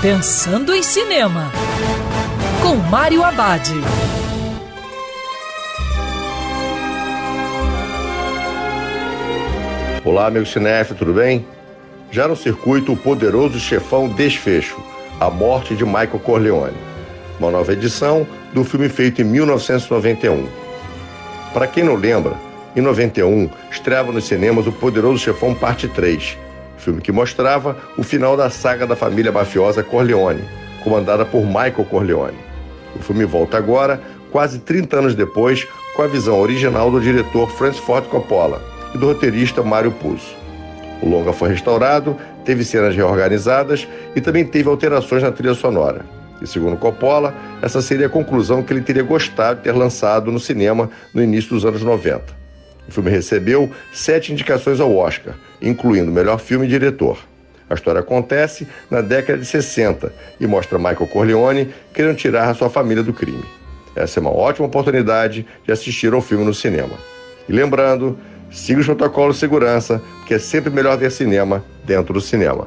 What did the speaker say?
Pensando em Cinema, com Mário Abad. Olá, amigo cinef, tudo bem? Já no circuito, o poderoso chefão Desfecho, A Morte de Michael Corleone. Uma nova edição do filme feito em 1991. Para quem não lembra, em 91 estreava nos cinemas O Poderoso Chefão Parte 3, filme que mostrava o final da saga da família mafiosa Corleone, comandada por Michael Corleone. O filme volta agora, quase 30 anos depois, com a visão original do diretor Francis Ford Coppola e do roteirista Mário Puzo. O longa foi restaurado, teve cenas reorganizadas e também teve alterações na trilha sonora. E segundo Coppola, essa seria a conclusão que ele teria gostado de ter lançado no cinema no início dos anos 90. O filme recebeu sete indicações ao Oscar, incluindo melhor filme e diretor. A história acontece na década de 60 e mostra Michael Corleone querendo tirar a sua família do crime. Essa é uma ótima oportunidade de assistir ao filme no cinema. E lembrando, siga os protocolos de segurança, porque é sempre melhor ver cinema dentro do cinema.